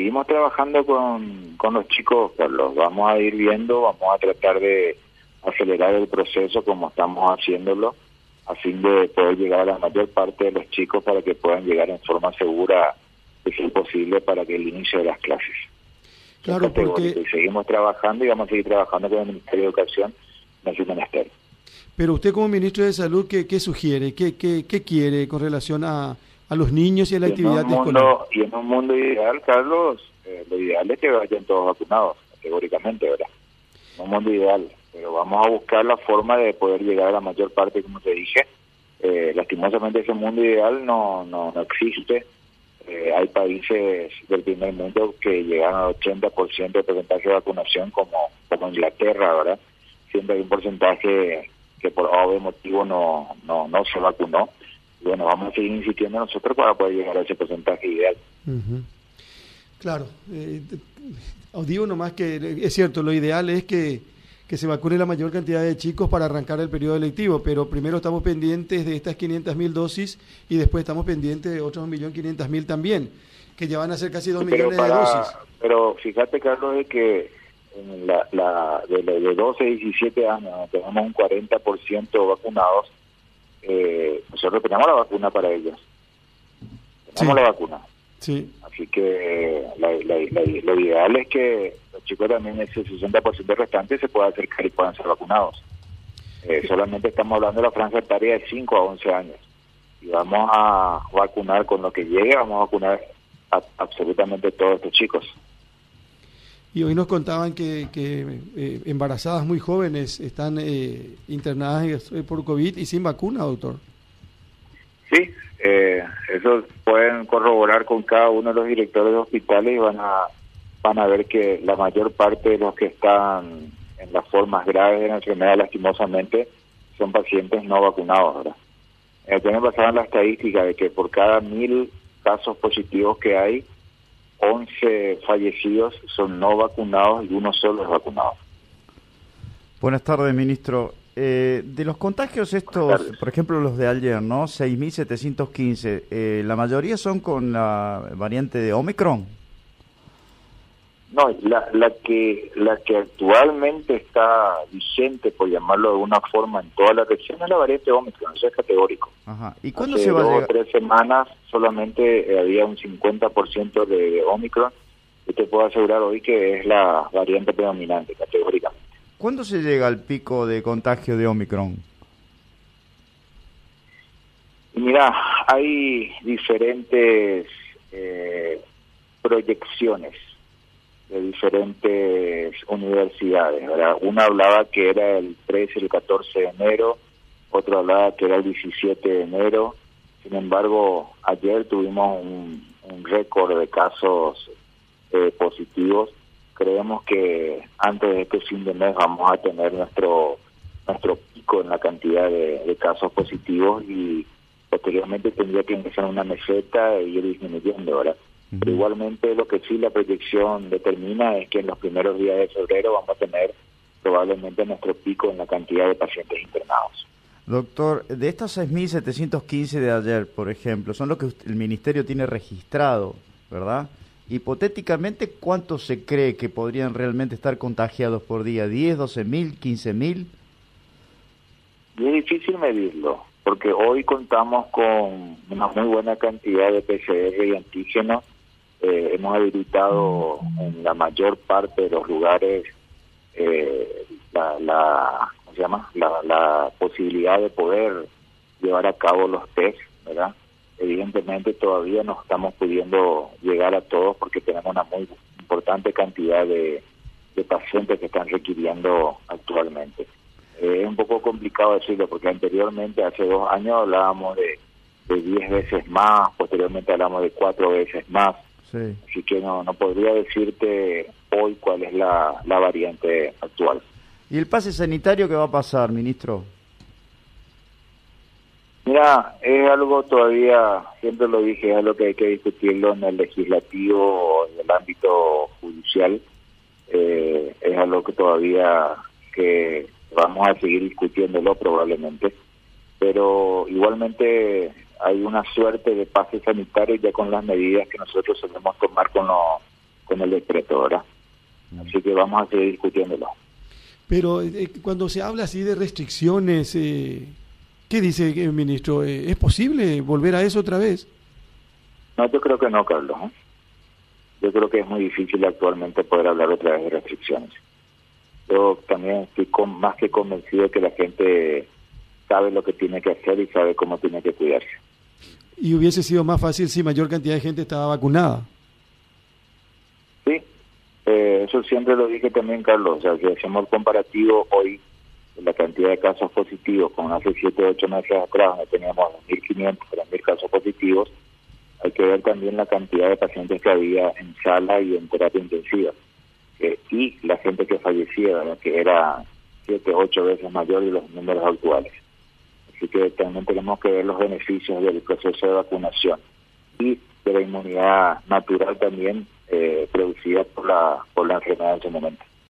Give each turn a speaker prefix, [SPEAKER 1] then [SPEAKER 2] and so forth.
[SPEAKER 1] seguimos trabajando con, con los chicos, Carlos. Vamos a ir viendo, vamos a tratar de acelerar el proceso como estamos haciéndolo, a fin de poder llegar a la mayor parte de los chicos para que puedan llegar en forma segura, de ser posible, para que el inicio de las clases.
[SPEAKER 2] Claro, porque...
[SPEAKER 1] seguimos trabajando y vamos a seguir trabajando con el Ministerio de Educación en ese menester.
[SPEAKER 2] Pero usted como ministro de Salud, ¿qué, qué sugiere? ¿Qué, qué, qué quiere con relación a, a los niños y a la actividad
[SPEAKER 1] escolar? Y en un mundo ideal, Carlos, eh, lo ideal es que vayan todos vacunados, categóricamente, ¿verdad? En un mundo ideal, pero vamos a buscar la forma de poder llegar a la mayor parte, como te dije. Eh, lastimosamente ese mundo ideal no, no, no existe. Eh, hay países del primer mundo que llegan al 80% de porcentaje de vacunación, como, como Inglaterra, ¿verdad? Siempre hay un porcentaje que por obvio motivo no, no, no se vacunó. Bueno, vamos a seguir insistiendo nosotros para poder llegar a ese porcentaje ideal.
[SPEAKER 2] Claro, eh, os digo nomás que es cierto, lo ideal es que, que se vacune la mayor cantidad de chicos para arrancar el periodo electivo, pero primero estamos pendientes de estas 500.000 dosis y después estamos pendientes de otros 1.500.000 también, que ya van a ser casi 2 millones de dosis.
[SPEAKER 1] Pero fíjate, Carlos, de que la, la, de, de 12 a 17 años tenemos un 40% vacunados, eh, nosotros tenemos la vacuna para ellos. Tenemos la vacuna.
[SPEAKER 2] Sí.
[SPEAKER 1] Así que lo ideal es que los chicos también, ese 60% restante, se pueda acercar y puedan ser vacunados. Eh, solamente estamos hablando de la franja etaria de 5 a 11 años. Y vamos a vacunar con lo que llegue, vamos a vacunar a absolutamente todos estos chicos.
[SPEAKER 2] Y hoy nos contaban que, eh, embarazadas muy jóvenes están eh, internadas eh, por COVID y sin vacuna, doctor.
[SPEAKER 1] Sí, eso pueden corroborar con cada uno de los directores de hospitales y van a, van a ver que la mayor parte de los que están en las formas graves de la enfermedad, lastimosamente, son pacientes no vacunados. ¿verdad? Eh, también pasaban la estadística de que por cada mil casos positivos que hay, 11 fallecidos son no vacunados y uno solo es vacunado.
[SPEAKER 3] Buenas tardes, ministro. Eh, de los contagios estos, por ejemplo los de ayer, ¿no? 6.715, eh, ¿la mayoría son con la variante de Omicron?
[SPEAKER 1] No, la, la que la que actualmente está vigente, por llamarlo de alguna forma, en toda la región es la variante Omicron, eso es categórico.
[SPEAKER 3] Ajá. ¿Y cuándo se va a llegar?
[SPEAKER 1] tres semanas solamente había un 50% de Omicron y te puedo asegurar hoy que es la variante predominante, categóricamente.
[SPEAKER 3] ¿Cuándo se llega al pico de contagio de Omicron?
[SPEAKER 1] Mira, hay diferentes eh, proyecciones de diferentes universidades. ¿verdad? Una hablaba que era el 13 y el 14 de enero, otro hablaba que era el 17 de enero. Sin embargo, ayer tuvimos un, récord de casos eh, positivos. Creemos que antes de este fin de mes vamos a tener nuestro nuestro pico en la cantidad de, casos positivos y posteriormente tendría que empezar una meseta y ir disminuyendo, ¿verdad? Pero igualmente lo que sí la proyección determina es que en los primeros días de febrero vamos a tener probablemente nuestro pico en la cantidad de pacientes internados.
[SPEAKER 3] Doctor, de estos 6.715 de ayer, por ejemplo, son los que el Ministerio tiene registrado, ¿verdad? Hipotéticamente, ¿cuántos se cree que podrían realmente estar contagiados por día? ¿10, 12.000, 15.000?
[SPEAKER 1] Es difícil medirlo, porque hoy contamos con una muy buena cantidad de PCR y antígenos eh, hemos habilitado en la mayor parte de los lugares eh, la, la, ¿cómo se llama? La, posibilidad de poder llevar a cabo los test, ¿verdad? Evidentemente todavía no estamos pudiendo llegar a todos porque tenemos una muy importante cantidad de, pacientes que están requiriendo actualmente. Eh, es un poco complicado decirlo porque anteriormente, hace dos años, hablábamos de, de 10 veces más, posteriormente hablamos de cuatro veces más. Así que no, no podría decirte hoy cuál es la, la variante actual.
[SPEAKER 3] ¿Y el pase sanitario qué va a pasar, ministro?
[SPEAKER 1] Mira, es algo todavía, siempre lo dije, es algo que hay que discutirlo en el legislativo en el ámbito judicial. Eh, es algo que todavía que vamos a seguir discutiéndolo probablemente. Pero igualmente hay una suerte de pase sanitario ya con las medidas que nosotros solemos tomar con los con el decreto, ¿verdad? Así que vamos a seguir discutiéndolo.
[SPEAKER 2] Pero eh, cuando se habla así de restricciones, eh, ¿qué dice el ministro? ¿Es posible volver a eso otra vez?
[SPEAKER 1] No, yo creo que no, Carlos. Yo creo que es muy difícil actualmente poder hablar otra vez de restricciones. Yo también estoy con, más que convencido de que la gente sabe lo que tiene que hacer y sabe cómo tiene que cuidarse.
[SPEAKER 2] Y hubiese sido más fácil si mayor cantidad de gente estaba vacunada.
[SPEAKER 1] Sí, eh, eso siempre lo dije también, Carlos. O sea, si hacemos el comparativo hoy, la cantidad de casos positivos, con hace 7 o 8 meses atrás, donde teníamos 1.500, 3.000 casos positivos, hay que ver también la cantidad de pacientes que había en sala y en terapia intensiva. Eh, y la gente que fallecía, que era 7, 8 veces mayor de los números actuales. Así que también tenemos que ver los beneficios del proceso de vacunación y de la inmunidad natural también eh, producida por la, por la enfermedad en ese momento.